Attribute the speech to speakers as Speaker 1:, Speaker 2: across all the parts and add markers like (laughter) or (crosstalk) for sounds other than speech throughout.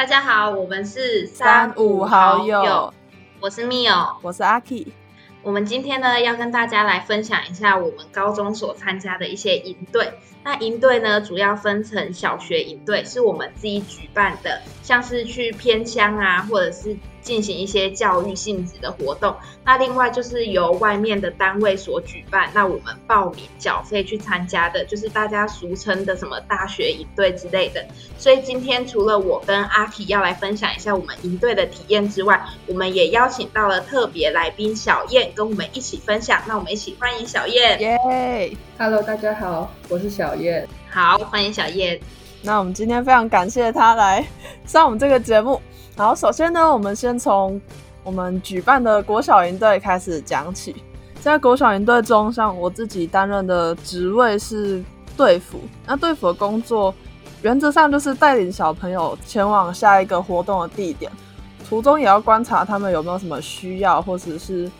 Speaker 1: 大家好，我们是
Speaker 2: 三五好友，
Speaker 1: 我是 Mio，
Speaker 2: 我是阿 K。
Speaker 1: 我们今天呢，要跟大家来分享一下我们高中所参加的一些营队。那营队呢，主要分成小学营队，是我们自己举办的，像是去偏乡啊，或者是进行一些教育性质的活动。那另外就是由外面的单位所举办，那我们报名缴费去参加的，就是大家俗称的什么大学营队之类的。所以今天除了我跟阿 K 要来分享一下我们营队的体验之外，我们也邀请到了特别来宾小燕跟我们一起分享。那我们一起欢迎小燕。
Speaker 2: 耶
Speaker 3: ，Hello，大家好，我是小燕。
Speaker 1: 好，欢迎小燕。
Speaker 2: 那我们今天非常感谢他来 (laughs) 上我们这个节目。然后首先呢，我们先从我们举办的国小营队开始讲起。在国小营队中，像我自己担任的职位是队服。那队服的工作原则上就是带领小朋友前往下一个活动的地点，途中也要观察他们有没有什么需要或者是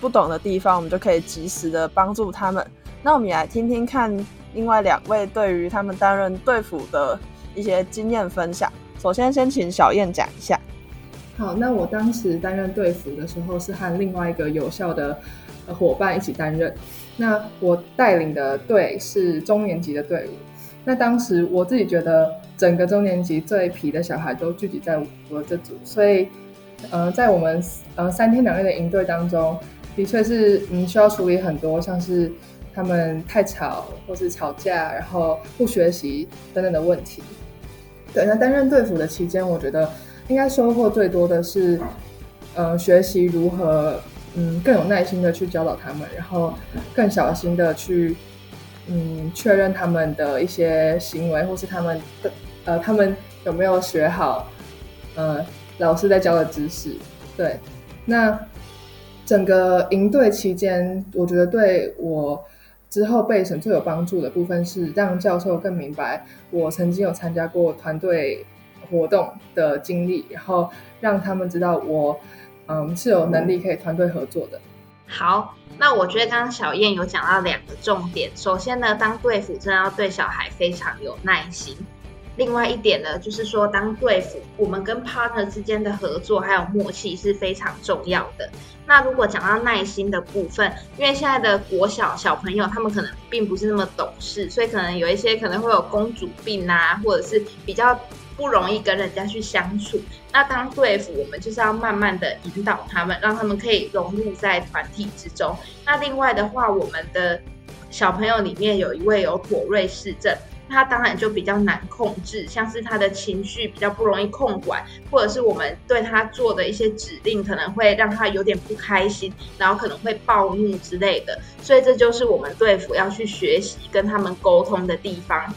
Speaker 2: 不懂的地方，我们就可以及时的帮助他们。那我们也来听听看另外两位对于他们担任队服的一些经验分享。首先，先请小燕讲一下。
Speaker 3: 好，那我当时担任队服的时候，是和另外一个有效的伙伴一起担任。那我带领的队是中年级的队伍。那当时我自己觉得，整个中年级最皮的小孩都聚集在我这组，所以，呃，在我们呃三天两夜的营队当中，的确是嗯需要处理很多像是他们太吵或是吵架，然后不学习等等的问题。对，那担任队服的期间，我觉得。应该收获最多的是，呃，学习如何，嗯，更有耐心的去教导他们，然后更小心的去，嗯，确认他们的一些行为，或是他们的，呃，他们有没有学好，呃，老师在教的知识。对，那整个营队期间，我觉得对我之后被审最有帮助的部分是让教授更明白我曾经有参加过团队。活动的经历，然后让他们知道我，嗯，是有能力可以团队合作的。
Speaker 1: 好，那我觉得刚刚小燕有讲到两个重点。首先呢，当队服真的要对小孩非常有耐心。另外一点呢，就是说当对付，我们跟 partner 之间的合作还有默契是非常重要的。那如果讲到耐心的部分，因为现在的国小小朋友他们可能并不是那么懂事，所以可能有一些可能会有公主病啊，或者是比较。不容易跟人家去相处，那当对付，我们就是要慢慢的引导他们，让他们可以融入在团体之中。那另外的话，我们的小朋友里面有一位有妥瑞氏症，他当然就比较难控制，像是他的情绪比较不容易控管，或者是我们对他做的一些指令，可能会让他有点不开心，然后可能会暴怒之类的。所以这就是我们对付要去学习跟他们沟通的地方。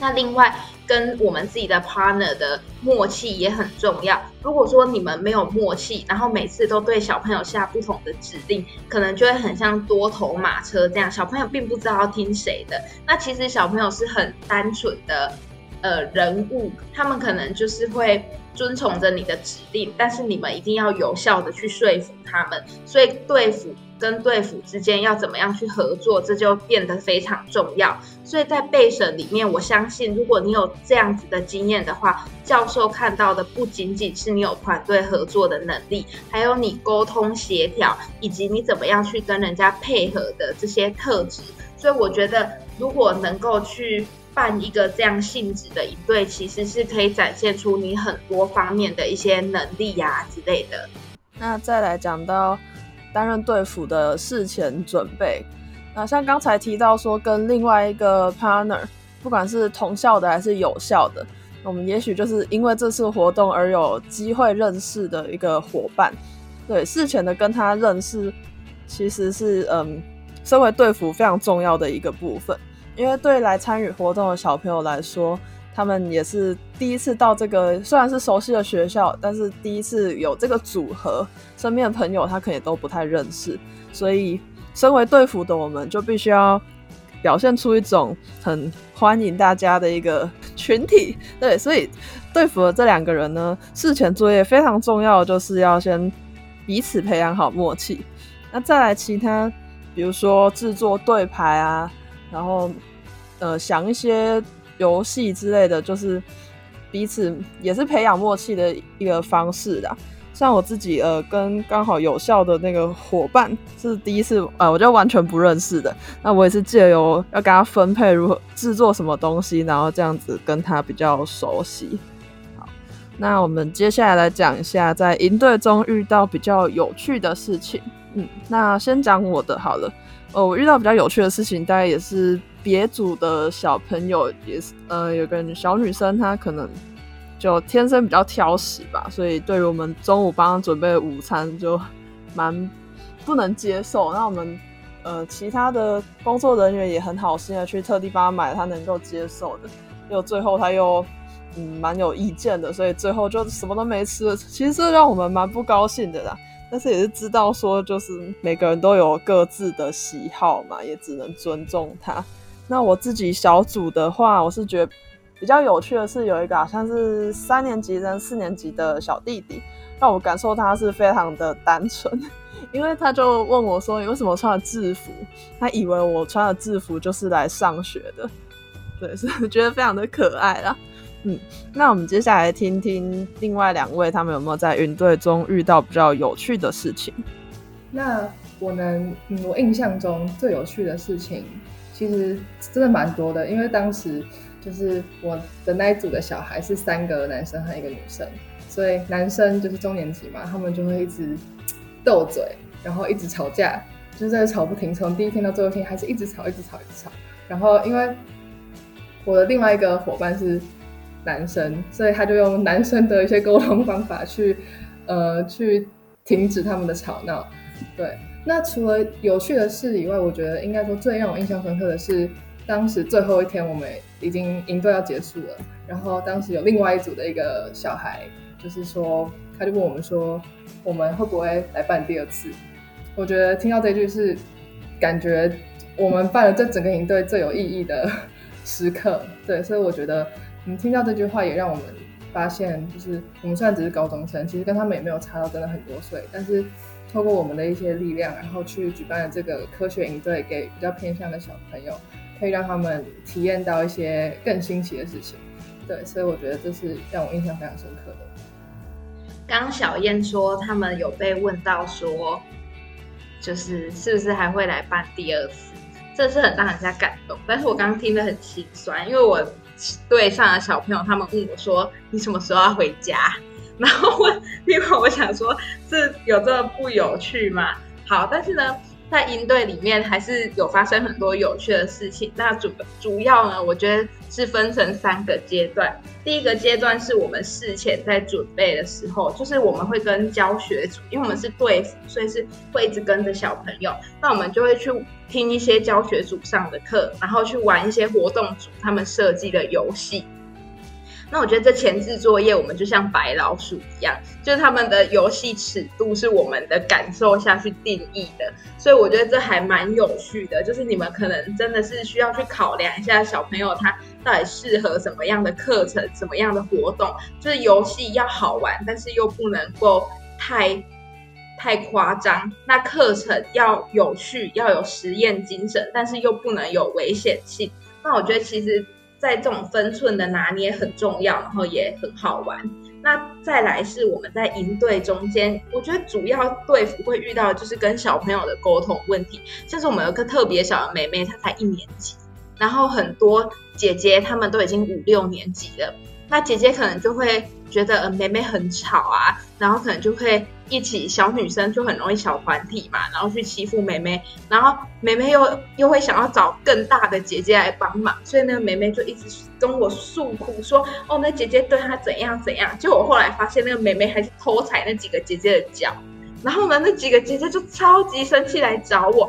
Speaker 1: 那另外。跟我们自己的 partner 的默契也很重要。如果说你们没有默契，然后每次都对小朋友下不同的指令，可能就会很像多头马车这样，小朋友并不知道要听谁的。那其实小朋友是很单纯的呃人物，他们可能就是会遵从着你的指令，但是你们一定要有效的去说服他们。所以对付。跟队服之间要怎么样去合作，这就变得非常重要。所以在备审里面，我相信如果你有这样子的经验的话，教授看到的不仅仅是你有团队合作的能力，还有你沟通协调，以及你怎么样去跟人家配合的这些特质。所以我觉得，如果能够去办一个这样性质的一对，其实是可以展现出你很多方面的一些能力呀之类的。
Speaker 2: 那再来讲到。担任队服的事前准备，那像刚才提到说，跟另外一个 partner，不管是同校的还是有效的，我们也许就是因为这次活动而有机会认识的一个伙伴。对，事前的跟他认识，其实是嗯，身为队服非常重要的一个部分，因为对来参与活动的小朋友来说。他们也是第一次到这个，虽然是熟悉的学校，但是第一次有这个组合，身边的朋友他可能也都不太认识，所以身为队服的我们就必须要表现出一种很欢迎大家的一个群体。对，所以队服的这两个人呢，事前作业非常重要，就是要先彼此培养好默契。那再来其他，比如说制作队牌啊，然后呃想一些。游戏之类的就是彼此也是培养默契的一个方式啦。像我自己，呃，跟刚好有效的那个伙伴是第一次，呃，我就完全不认识的。那我也是借由要跟他分配如何制作什么东西，然后这样子跟他比较熟悉。好，那我们接下来来讲一下在营队中遇到比较有趣的事情。嗯，那先讲我的好了。呃，我遇到比较有趣的事情，大概也是别组的小朋友，也是呃，有个小女生，她可能。就天生比较挑食吧，所以对于我们中午帮她准备午餐就蛮不能接受。那我们呃其他的工作人员也很好心的去特地帮她买她能够接受的，又最后她又嗯蛮有意见的，所以最后就什么都没吃。其实这让我们蛮不高兴的啦，但是也是知道说就是每个人都有各自的喜好嘛，也只能尊重他。那我自己小组的话，我是觉得。比较有趣的是，有一个好像是三年级跟四年级的小弟弟，让我感受他是非常的单纯，(laughs) 因为他就问我说：“你为什么穿了制服？”他以为我穿了制服就是来上学的，对，所以觉得非常的可爱啦。嗯，那我们接下来听听另外两位他们有没有在云队中遇到比较有趣的事情。
Speaker 3: 那我能，嗯，我印象中最有趣的事情其实真的蛮多的，因为当时。就是我的那一组的小孩是三个男生和一个女生，所以男生就是中年级嘛，他们就会一直斗嘴，然后一直吵架，就是在吵不停，从第一天到最后一天还是一直吵，一直吵，一直吵。然后因为我的另外一个伙伴是男生，所以他就用男生的一些沟通方法去呃去停止他们的吵闹。对，那除了有趣的事以外，我觉得应该说最让我印象深刻的是。当时最后一天，我们已经营队要结束了。然后当时有另外一组的一个小孩，就是说，他就问我们说，我们会不会来办第二次？我觉得听到这句是感觉我们办了这整个营队最有意义的时刻。对，所以我觉得，嗯，听到这句话也让我们发现，就是我们虽然只是高中生，其实跟他们也没有差到真的很多岁，但是透过我们的一些力量，然后去举办了这个科学营队，给比较偏向的小朋友。可以让他们体验到一些更新奇的事情，对，所以我觉得这是让我印象非常深刻的。
Speaker 1: 刚小燕说他们有被问到说，就是是不是还会来办第二次，这是很让人家感动。但是我刚刚听得很心酸，因为我对上的小朋友他们问我说：“你什么时候要回家？”然后我因为我想说，这有这么不有趣吗？好，但是呢。在营队里面还是有发生很多有趣的事情。那主主要呢，我觉得是分成三个阶段。第一个阶段是我们事前在准备的时候，就是我们会跟教学组，因为我们是队服，所以是会一直跟着小朋友。那我们就会去听一些教学组上的课，然后去玩一些活动组他们设计的游戏。那我觉得这前置作业，我们就像白老鼠一样，就是他们的游戏尺度是我们的感受下去定义的，所以我觉得这还蛮有趣的。就是你们可能真的是需要去考量一下小朋友他到底适合什么样的课程、什么样的活动，就是游戏要好玩，但是又不能够太太夸张；那课程要有趣，要有实验精神，但是又不能有危险性。那我觉得其实。在这种分寸的拿捏很重要，然后也很好玩。那再来是我们在营队中间，我觉得主要对付会遇到就是跟小朋友的沟通问题。像是我们有个特别小的妹妹，她才一年级，然后很多姐姐她们都已经五六年级了。那姐姐可能就会觉得，呃，妹妹很吵啊，然后可能就会一起小女生就很容易小团体嘛，然后去欺负妹妹，然后妹妹又又会想要找更大的姐姐来帮忙，所以那个妹妹就一直跟我诉苦说，哦，那姐姐对她怎样怎样。就我后来发现，那个妹妹还是偷踩那几个姐姐的脚，然后呢，那几个姐姐就超级生气来找我，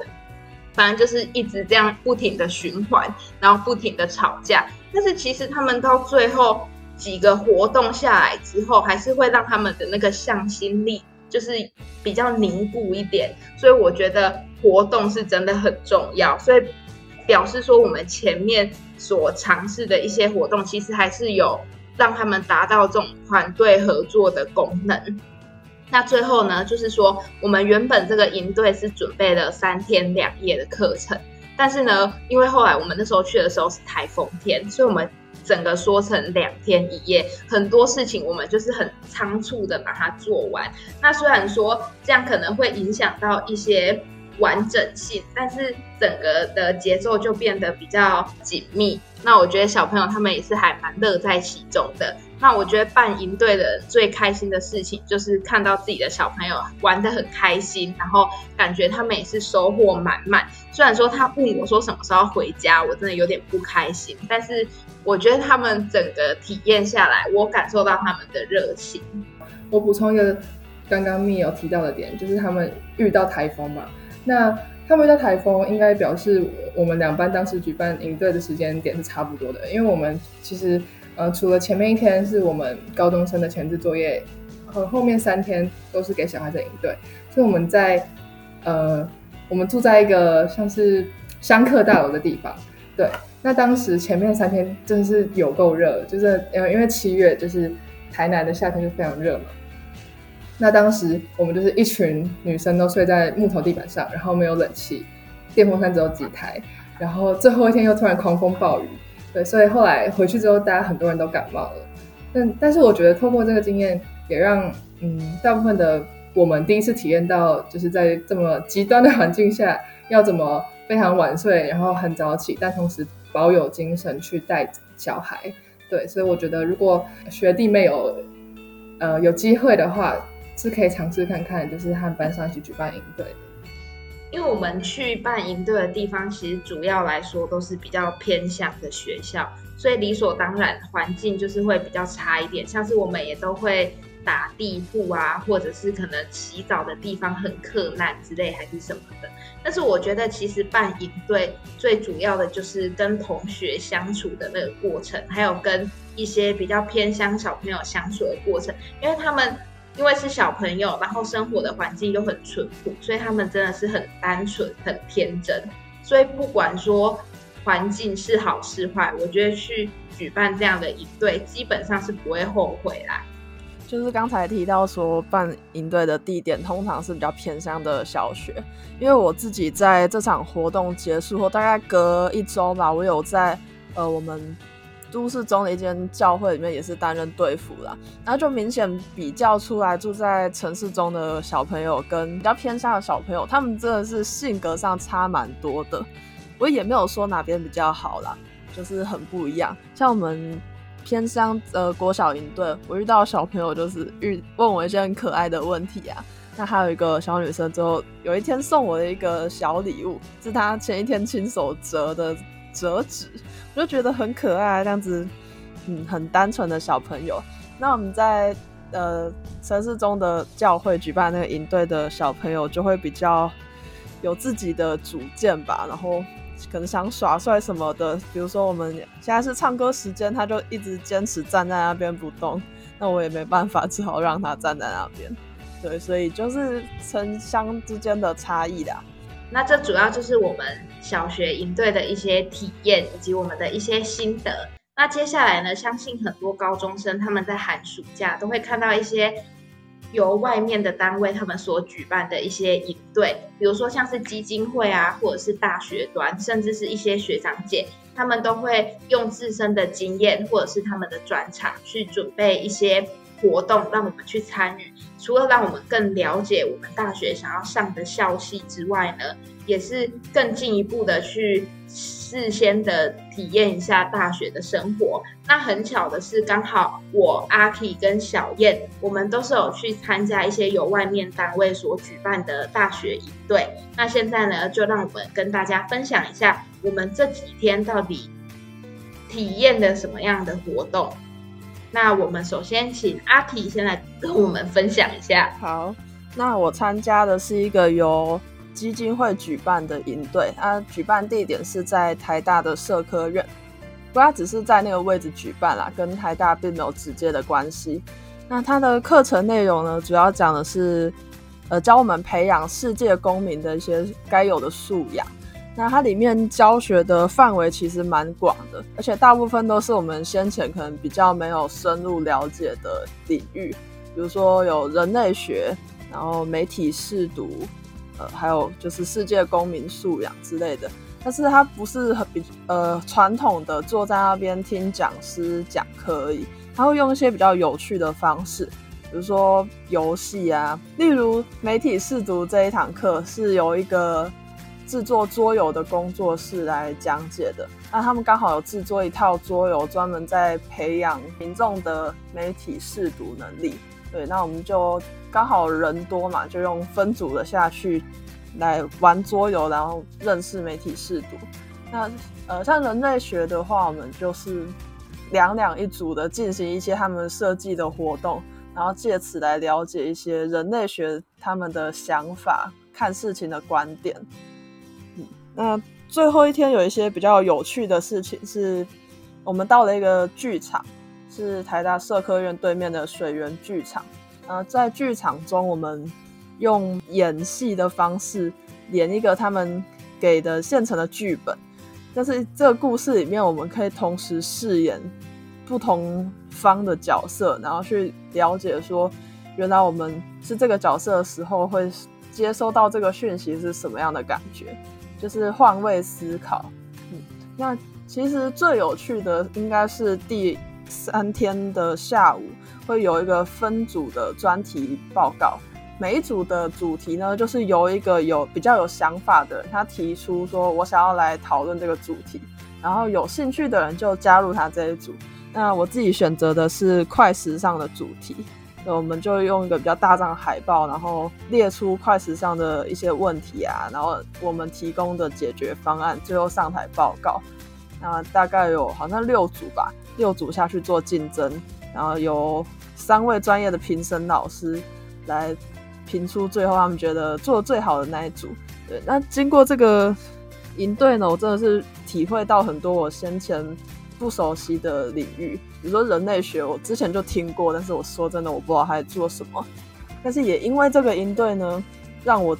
Speaker 1: 反正就是一直这样不停的循环，然后不停的吵架。但是其实他们到最后。几个活动下来之后，还是会让他们的那个向心力就是比较凝固一点，所以我觉得活动是真的很重要。所以表示说，我们前面所尝试的一些活动，其实还是有让他们达到这种团队合作的功能。那最后呢，就是说我们原本这个营队是准备了三天两夜的课程，但是呢，因为后来我们那时候去的时候是台风天，所以我们。整个说成两天一夜，很多事情我们就是很仓促的把它做完。那虽然说这样可能会影响到一些完整性，但是整个的节奏就变得比较紧密。那我觉得小朋友他们也是还蛮乐在其中的。那我觉得办营队的最开心的事情就是看到自己的小朋友玩得很开心，然后感觉他们也是收获满满。虽然说他问我说什么时候回家，我真的有点不开心，但是我觉得他们整个体验下来，我感受到他们的热情。
Speaker 3: 我补充一个刚刚蜜有提到的点，就是他们遇到台风嘛。那他们遇到台风，应该表示我们两班当时举办营队的时间点是差不多的，因为我们其实。呃，除了前面一天是我们高中生的前置作业，和后面三天都是给小孩子营队，所以我们在呃，我们住在一个像是商客大楼的地方。对，那当时前面三天真的是有够热，就是呃，因为七月就是台南的夏天就非常热嘛。那当时我们就是一群女生都睡在木头地板上，然后没有冷气，电风扇只有几台，然后最后一天又突然狂风暴雨。对，所以后来回去之后，大家很多人都感冒了。但但是我觉得，透过这个经验，也让嗯大部分的我们第一次体验到，就是在这么极端的环境下，要怎么非常晚睡，然后很早起，但同时保有精神去带小孩。对，所以我觉得，如果学弟妹有呃有机会的话，是可以尝试看看，就是和班上一起举办营队。
Speaker 1: 因为我们去办营队的地方，其实主要来说都是比较偏向的学校，所以理所当然环境就是会比较差一点。像是我们也都会打地铺啊，或者是可能洗澡的地方很客难之类，还是什么的。但是我觉得其实办营队最主要的就是跟同学相处的那个过程，还有跟一些比较偏乡小朋友相处的过程，因为他们。因为是小朋友，然后生活的环境又很淳朴，所以他们真的是很单纯、很天真。所以不管说环境是好是坏，我觉得去举办这样的营队，基本上是不会后悔啦。
Speaker 2: 就是刚才提到说办营队的地点通常是比较偏向的小学，因为我自己在这场活动结束后，大概隔一周吧，我有在呃我们。都市中的一间教会里面也是担任队服啦，然后就明显比较出来住在城市中的小朋友跟比较偏乡的小朋友，他们真的是性格上差蛮多的。我也没有说哪边比较好啦，就是很不一样。像我们偏乡呃国小营队，我遇到小朋友就是遇问我一些很可爱的问题啊。那还有一个小女生，之后有一天送我的一个小礼物，是她前一天亲手折的折纸。我就觉得很可爱，这样子，嗯，很单纯的小朋友。那我们在呃城市中的教会举办那个营队的小朋友，就会比较有自己的主见吧，然后可能想耍帅什么的。比如说我们现在是唱歌时间，他就一直坚持站在那边不动，那我也没办法，只好让他站在那边。对，所以就是城乡之间的差异啦。
Speaker 1: 那这主要就是我们小学营队的一些体验，以及我们的一些心得。那接下来呢，相信很多高中生他们在寒暑假都会看到一些由外面的单位他们所举办的一些营队，比如说像是基金会啊，或者是大学端，甚至是一些学长姐，他们都会用自身的经验或者是他们的专长去准备一些。活动让我们去参与，除了让我们更了解我们大学想要上的校系之外呢，也是更进一步的去事先的体验一下大学的生活。那很巧的是，刚好我阿 K 跟小燕，我们都是有去参加一些由外面单位所举办的大学营队。那现在呢，就让我们跟大家分享一下，我们这几天到底体验的什么样的活动。那我们首先请阿提先来跟我们分享一下。
Speaker 2: 好，那我参加的是一个由基金会举办的营队，它举办地点是在台大的社科院，不过它只是在那个位置举办啦，跟台大并没有直接的关系。那它的课程内容呢，主要讲的是，呃，教我们培养世界公民的一些该有的素养。那它里面教学的范围其实蛮广的，而且大部分都是我们先前可能比较没有深入了解的领域，比如说有人类学，然后媒体试读，呃，还有就是世界公民素养之类的。但是它不是很比呃传统的坐在那边听讲师讲课而已，他会用一些比较有趣的方式，比如说游戏啊，例如媒体试读这一堂课是由一个制作桌游的工作室来讲解的，那他们刚好有制作一套桌游，专门在培养民众的媒体试读能力。对，那我们就刚好人多嘛，就用分组的下去来玩桌游，然后认识媒体试读。那呃，像人类学的话，我们就是两两一组的进行一些他们设计的活动，然后借此来了解一些人类学他们的想法、看事情的观点。那最后一天有一些比较有趣的事情，是我们到了一个剧场。是台大社科院对面的水源剧场。呃，在剧场中，我们用演戏的方式演一个他们给的现成的剧本。但是这个故事里面，我们可以同时饰演不同方的角色，然后去了解说，原来我们是这个角色的时候，会接收到这个讯息是什么样的感觉，就是换位思考。嗯，那其实最有趣的应该是第。三天的下午会有一个分组的专题报告，每一组的主题呢，就是由一个有比较有想法的人，他提出说我想要来讨论这个主题，然后有兴趣的人就加入他这一组。那我自己选择的是快时尚的主题，我们就用一个比较大张的海报，然后列出快时尚的一些问题啊，然后我们提供的解决方案，最后上台报告。那大概有好像六组吧。六组下去做竞争，然后由三位专业的评审老师来评出最后他们觉得做的最好的那一组。对，那经过这个营队呢，我真的是体会到很多我先前不熟悉的领域，比如说人类学，我之前就听过，但是我说真的，我不知道他在做什么。但是也因为这个营队呢，让我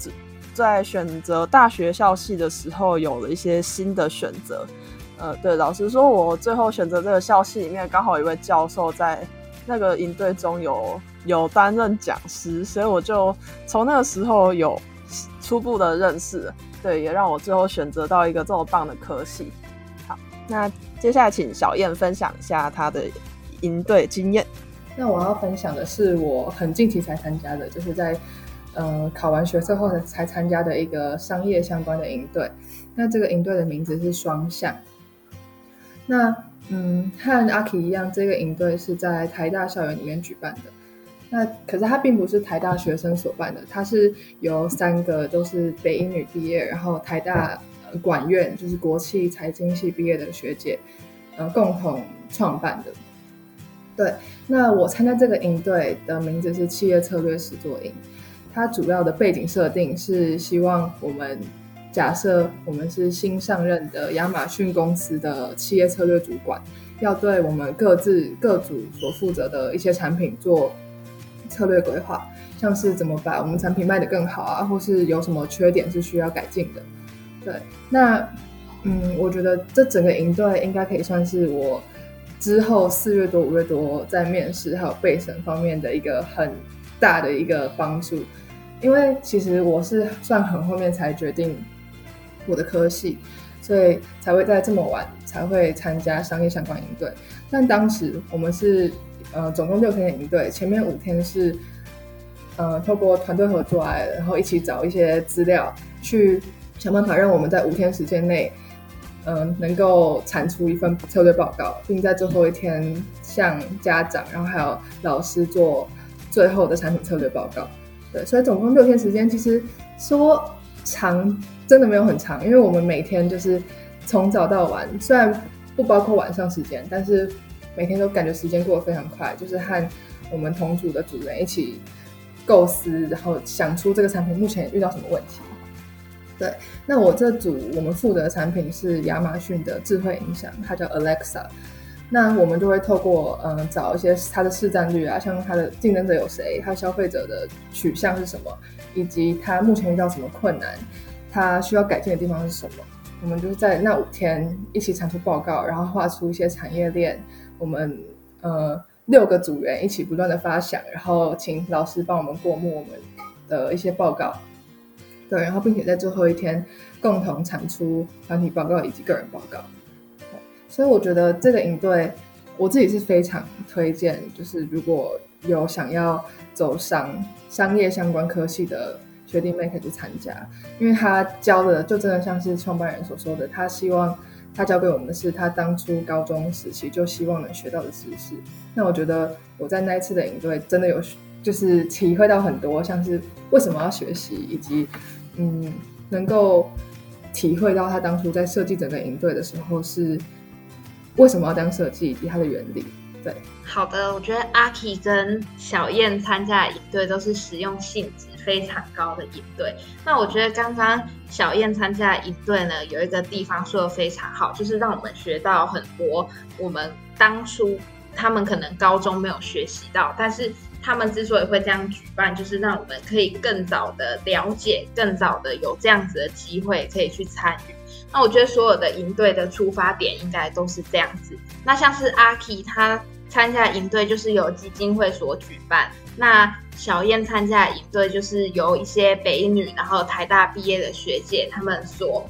Speaker 2: 在选择大学校系的时候有了一些新的选择。呃，对，老实说，我最后选择这个校系里面，刚好一位教授在那个营队中有有担任讲师，所以我就从那个时候有初步的认识，对，也让我最后选择到一个这么棒的科系。好，那接下来请小燕分享一下她的营队经验。
Speaker 3: 那我要分享的是我很近期才参加的，就是在呃考完学测后才才参加的一个商业相关的营队。那这个营队的名字是双向。那嗯，和阿 K 一样，这个营队是在台大校园里面举办的。那可是它并不是台大学生所办的，它是由三个都是北英女毕业，然后台大管院就是国企财经系毕业的学姐，呃，共同创办的。对，那我参加这个营队的名字是企业策略实作营，它主要的背景设定是希望我们。假设我们是新上任的亚马逊公司的企业策略主管，要对我们各自各组所负责的一些产品做策略规划，像是怎么把我们产品卖得更好啊，或是有什么缺点是需要改进的。对，那嗯，我觉得这整个营队应该可以算是我之后四月多五月多在面试还有备审方面的一个很大的一个帮助，因为其实我是算很后面才决定。我的科系，所以才会在这么晚才会参加商业相关营队。但当时我们是呃总共六天的营队，前面五天是呃透过团队合作来，然后一起找一些资料，去想办法让我们在五天时间内，嗯能够产出一份策略报告，并在最后一天向家长，然后还有老师做最后的产品策略报告。对，所以总共六天时间，其实说长。真的没有很长，因为我们每天就是从早到晚，虽然不包括晚上时间，但是每天都感觉时间过得非常快。就是和我们同组的组员一起构思，然后想出这个产品目前遇到什么问题。对，那我这组我们负责的产品是亚马逊的智慧音响，它叫 Alexa。那我们就会透过嗯找一些它的市占率啊，像它的竞争者有谁，它消费者的取向是什么，以及它目前遇到什么困难。它需要改进的地方是什么？我们就是在那五天一起产出报告，然后画出一些产业链。我们呃六个组员一起不断的发想，然后请老师帮我们过目我们的一些报告。对，然后并且在最后一天共同产出团体报告以及个人报告。对，所以我觉得这个营队我自己是非常推荐，就是如果有想要走上商业相关科系的学弟妹可以去参加，因为他教的就真的像是创办人所说的，他希望他教给我们的是他当初高中时期就希望能学到的知识。那我觉得我在那一次的营队真的有就是体会到很多，像是为什么要学习，以及嗯能够体会到他当初在设计整个营队的时候是为什么要当设计以及它的原理。对，
Speaker 1: 好的，我觉得阿 K 跟小燕参加的营队都是实用性质非常高的营队。那我觉得刚刚小燕参加的营队呢，有一个地方说的非常好，就是让我们学到很多我们当初他们可能高中没有学习到，但是他们之所以会这样举办，就是让我们可以更早的了解，更早的有这样子的机会可以去参与。那我觉得所有的营队的出发点应该都是这样子。那像是阿 K 他。参加营队就是由基金会所举办，那小燕参加营队就是由一些北女，然后台大毕业的学姐他们所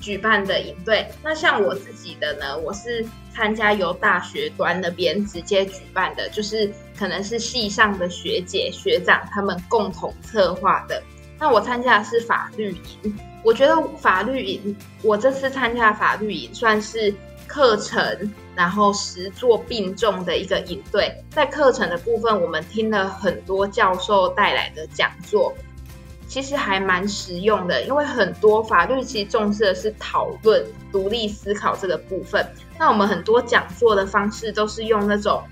Speaker 1: 举办的营队。那像我自己的呢，我是参加由大学端那边直接举办的，就是可能是系上的学姐学长他们共同策划的。那我参加的是法律营，我觉得法律营，我这次参加法律营算是课程。然后实作并重的一个营队，在课程的部分，我们听了很多教授带来的讲座，其实还蛮实用的。因为很多法律其实重视的是讨论、独立思考这个部分。那我们很多讲座的方式都是用那种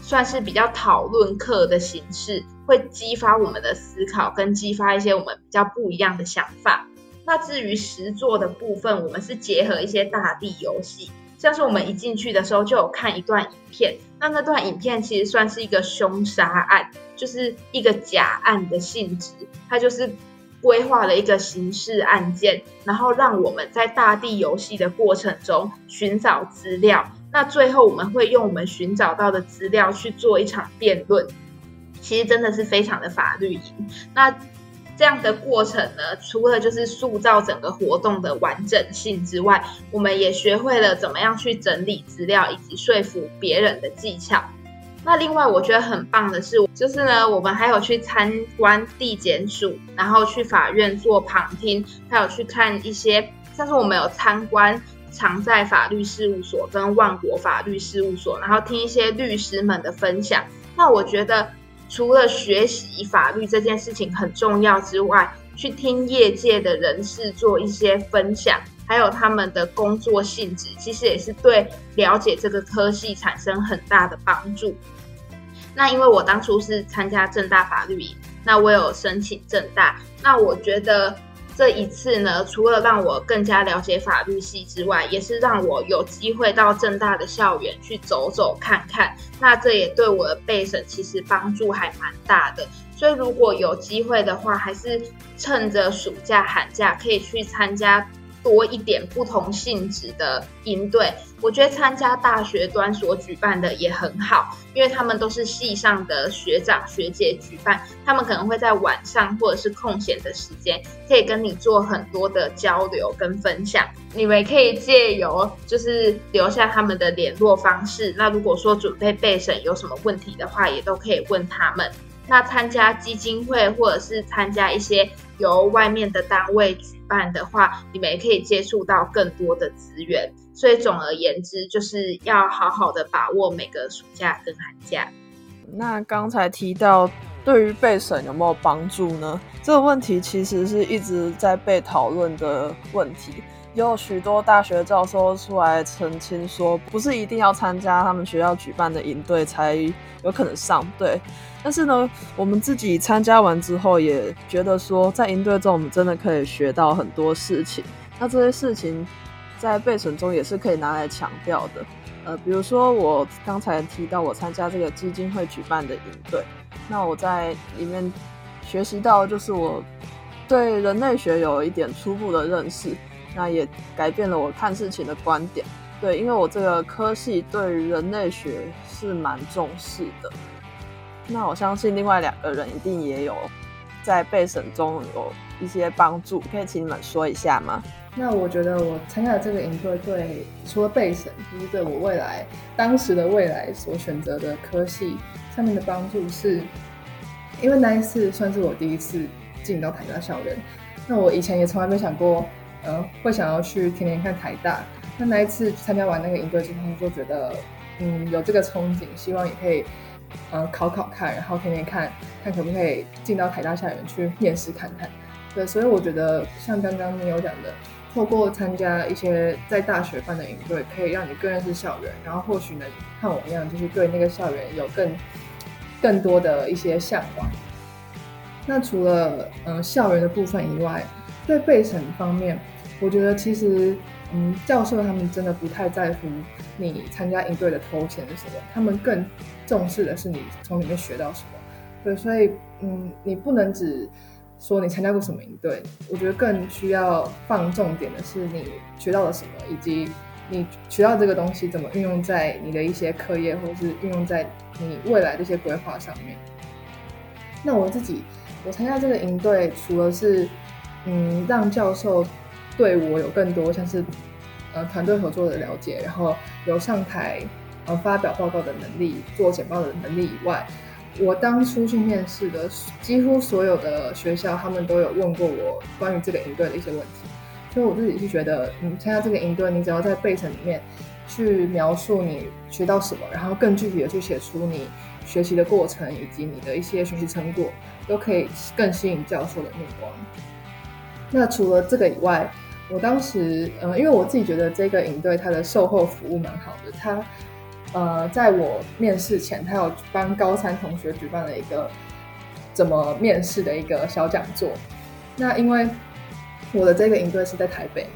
Speaker 1: 算是比较讨论课的形式，会激发我们的思考，跟激发一些我们比较不一样的想法。那至于实作的部分，我们是结合一些大地游戏。像是我们一进去的时候就有看一段影片，那那段影片其实算是一个凶杀案，就是一个假案的性质，它就是规划了一个刑事案件，然后让我们在大地游戏的过程中寻找资料，那最后我们会用我们寻找到的资料去做一场辩论，其实真的是非常的法律营。那这样的过程呢，除了就是塑造整个活动的完整性之外，我们也学会了怎么样去整理资料以及说服别人的技巧。那另外我觉得很棒的是，就是呢，我们还有去参观地检署，然后去法院做旁听，还有去看一些，像是我们有参观常在法律事务所跟万国法律事务所，然后听一些律师们的分享。那我觉得。除了学习法律这件事情很重要之外，去听业界的人士做一些分享，还有他们的工作性质，其实也是对了解这个科系产生很大的帮助。那因为我当初是参加正大法律营，那我有申请正大，那我觉得。这一次呢，除了让我更加了解法律系之外，也是让我有机会到正大的校园去走走看看。那这也对我的备审其实帮助还蛮大的。所以如果有机会的话，还是趁着暑假寒假可以去参加。多一点不同性质的营队，我觉得参加大学端所举办的也很好，因为他们都是系上的学长学姐举办，他们可能会在晚上或者是空闲的时间，可以跟你做很多的交流跟分享。你们可以借由就是留下他们的联络方式，那如果说准备备审有什么问题的话，也都可以问他们。那参加基金会或者是参加一些由外面的单位办的话，你们也可以接触到更多的资源。所以总而言之，就是要好好的把握每个暑假跟寒假。
Speaker 2: 那刚才提到对于备审有没有帮助呢？这个问题其实是一直在被讨论的问题。有许多大学教授出来澄清说，不是一定要参加他们学校举办的营队才有可能上队。但是呢，我们自己参加完之后，也觉得说，在营队中我们真的可以学到很多事情。那这些事情在备审中也是可以拿来强调的。呃，比如说我刚才提到我参加这个基金会举办的营队，那我在里面学习到就是我对人类学有一点初步的认识。那也改变了我看事情的观点，对，因为我这个科系对于人类学是蛮重视的。那我相信另外两个人一定也有在备审中有一些帮助，可以请你们说一下吗？
Speaker 3: 那我觉得我参加的这个营队，对除了备审，就是对我未来当时的未来所选择的科系上面的帮助是，因为那一次算是我第一次进到台大校园。那我以前也从来没想过，呃，会想要去天天看台大。那那一次参加完那个营队之后，就觉得，嗯，有这个憧憬，希望也可以，呃，考考看，然后天天看看可不可以进到台大校园去面试看看。对，所以我觉得像刚刚你有讲的，透过参加一些在大学办的营队，可以让你更认识校园，然后或许能像我一样，就是对那个校园有更更多的一些向往。那除了嗯校园的部分以外，对备审方面，我觉得其实嗯教授他们真的不太在乎你参加营队的头衔是什么，他们更重视的是你从里面学到什么。对，所以嗯你不能只说你参加过什么营队，我觉得更需要放重点的是你学到了什么，以及你学到这个东西怎么运用在你的一些课业，或者是运用在你未来这些规划上面。那我自己。我参加这个营队，除了是，嗯，让教授对我有更多像是，呃，团队合作的了解，然后有上台，呃，发表报告的能力，做简报的能力以外，我当初去面试的几乎所有的学校，他们都有问过我关于这个营队的一些问题，所以我自己是觉得，嗯，参加这个营队，你只要在背程里面去描述你学到什么，然后更具体的去写出你学习的过程以及你的一些学习成果。都可以更吸引教授的目光。那除了这个以外，我当时呃，因为我自己觉得这个营队它的售后服务蛮好的，他呃，在我面试前，他有帮高三同学举办了一个怎么面试的一个小讲座。那因为我的这个营队是在台北，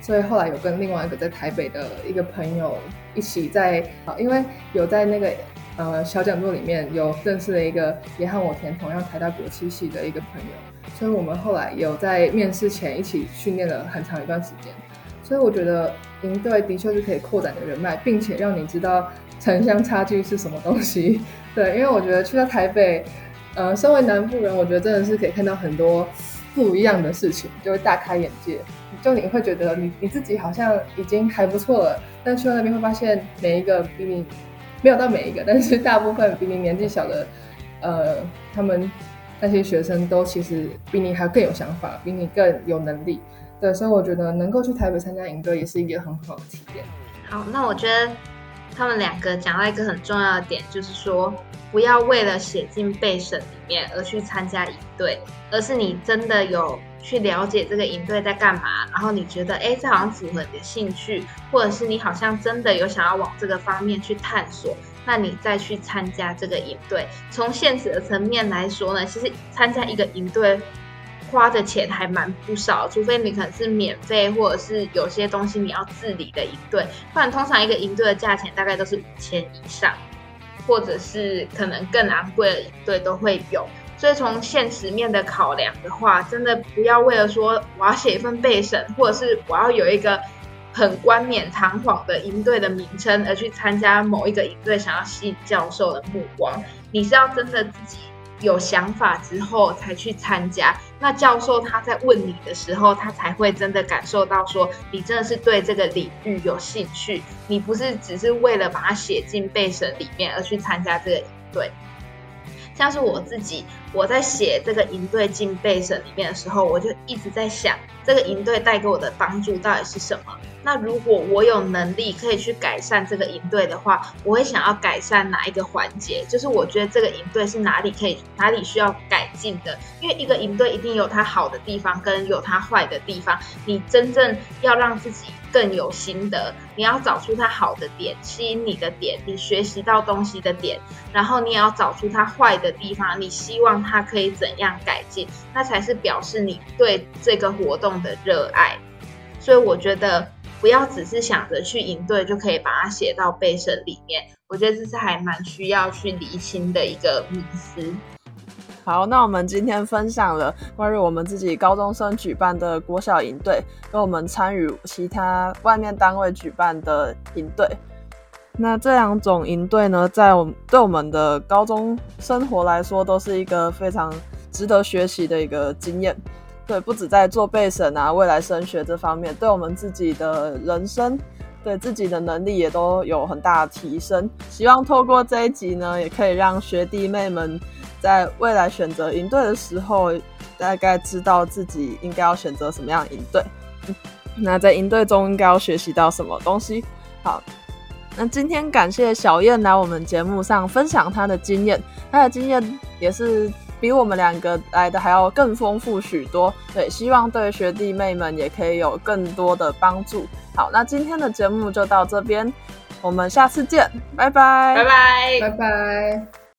Speaker 3: 所以后来有跟另外一个在台北的一个朋友一起在啊，因为有在那个。呃，小讲座里面有认识了一个也和我填同样台大国际系的一个朋友，所以我们后来有在面试前一起训练了很长一段时间。所以我觉得营队的确是可以扩展的人脉，并且让你知道城乡差距是什么东西。对，因为我觉得去到台北，呃，身为南部人，我觉得真的是可以看到很多不一样的事情，就会大开眼界。就你会觉得你你自己好像已经还不错了，但去到那边会发现每一个比你。没有到每一个，但是大部分比你年纪小的，呃，他们那些学生都其实比你还更有想法，比你更有能力。对，所以我觉得能够去台北参加营队也是一个很好的体验。
Speaker 1: 好，那我觉得他们两个讲到一个很重要的点，就是说不要为了写进备审里面而去参加营队，而是你真的有。去了解这个营队在干嘛，然后你觉得，哎，这好像符合你的兴趣，或者是你好像真的有想要往这个方面去探索，那你再去参加这个营队。从现实的层面来说呢，其实参加一个营队花的钱还蛮不少，除非你可能是免费，或者是有些东西你要自理的营队，不然通常一个营队的价钱大概都是五千以上，或者是可能更昂贵的营队都会有。所以从现实面的考量的话，真的不要为了说我要写一份备审，或者是我要有一个很冠冕堂皇的营队的名称而去参加某一个营队，想要吸引教授的目光。你是要真的自己有想法之后才去参加，那教授他在问你的时候，他才会真的感受到说你真的是对这个领域有兴趣，你不是只是为了把它写进备审里面而去参加这个营队。像是我自己，我在写这个营队进备审里面的时候，我就一直在想，这个营队带给我的帮助到底是什么？那如果我有能力可以去改善这个营队的话，我会想要改善哪一个环节？就是我觉得这个营队是哪里可以，哪里需要改进的？因为一个营队一定有它好的地方，跟有它坏的地方。你真正要让自己。更有心得，你要找出它好的点，吸引你的点，你学习到东西的点，然后你也要找出它坏的地方，你希望它可以怎样改进，那才是表示你对这个活动的热爱。所以我觉得不要只是想着去应对就可以把它写到背审里面，我觉得这是还蛮需要去厘清的一个迷思。
Speaker 2: 好，那我们今天分享了关于我们自己高中生举办的国小营队，跟我们参与其他外面单位举办的营队。那这两种营队呢，在我们对我们的高中生活来说，都是一个非常。值得学习的一个经验。对，不止在做备审啊、未来升学这方面，对我们自己的人生、对自己的能力也都有很大的提升。希望透过这一集呢，也可以让学弟妹们在未来选择营队的时候，大概知道自己应该要选择什么样营队。那在营队中应该要学习到什么东西？好，那今天感谢小燕来我们节目上分享她的经验，她的经验也是。比我们两个来的还要更丰富许多，对，希望对学弟妹们也可以有更多的帮助。好，那今天的节目就到这边，我们下次见，拜拜，
Speaker 1: 拜拜，
Speaker 3: 拜拜。